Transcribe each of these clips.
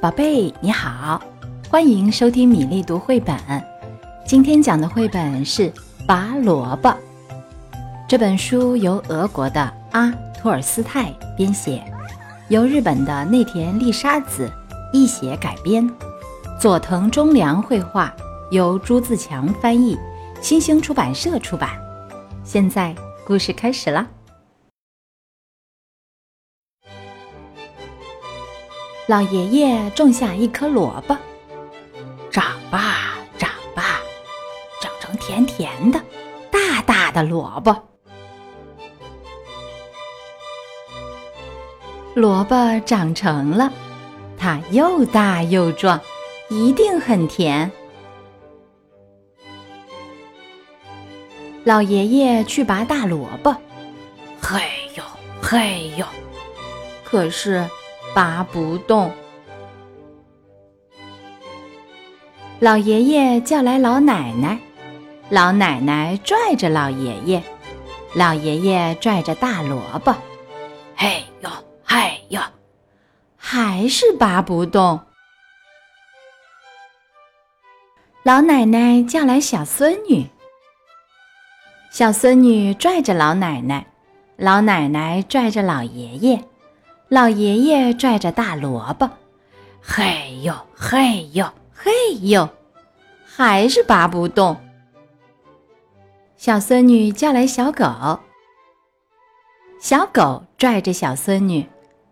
宝贝，你好，欢迎收听米粒读绘本。今天讲的绘本是《拔萝卜》。这本书由俄国的阿托尔斯泰编写，由日本的内田丽沙子译写改编，佐藤忠良绘画，由朱自强翻译，新兴出版社出版。现在故事开始了。老爷爷种下一颗萝卜，长吧，长吧，长成甜甜的、大大的萝卜。萝卜长成了，它又大又壮，一定很甜。老爷爷去拔大萝卜，嘿呦嘿呦，可是。拔不动。老爷爷叫来老奶奶，老奶奶拽着老爷爷，老爷爷拽着大萝卜，嘿呦嘿呦，还是拔不动。老奶奶叫来小孙女，小孙女拽着老奶奶，老奶奶拽着老爷爷。老爷爷拽着大萝卜，嘿呦嘿呦嘿呦，还是拔不动。小孙女叫来小狗，小狗拽着小孙女，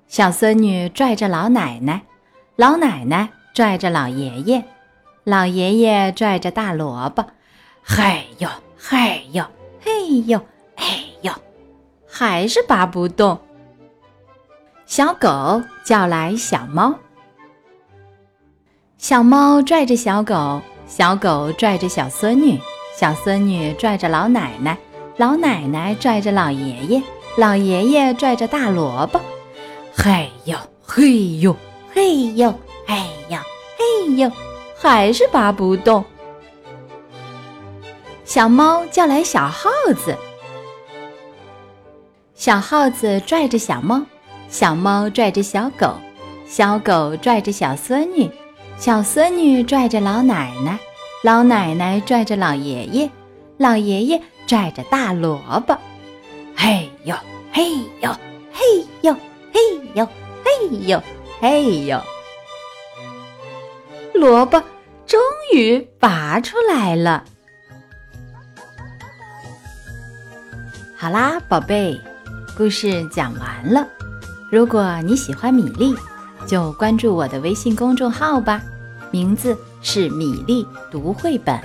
小孙女拽着老奶奶，老奶奶拽着老爷爷，老爷爷拽着大萝卜，嘿呦嘿呦嘿呦嘿呦，还是拔不动。小狗叫来小猫，小猫拽着小狗，小狗拽着小孙女，小孙女拽着老奶奶，老奶奶拽着老爷爷，老爷爷拽着大萝卜，嘿呦嘿呦嘿呦嘿呦嘿呦，还是拔不动。小猫叫来小耗子，小耗子拽着小猫。小猫拽着小狗，小狗拽着小孙女，小孙女拽着老奶奶，老奶奶拽着老爷爷，老爷爷拽着大萝卜，嘿呦嘿呦嘿呦嘿呦嘿呦嘿呦，萝卜终于拔出来了。好啦，宝贝，故事讲完了。如果你喜欢米粒，就关注我的微信公众号吧，名字是米粒读绘本。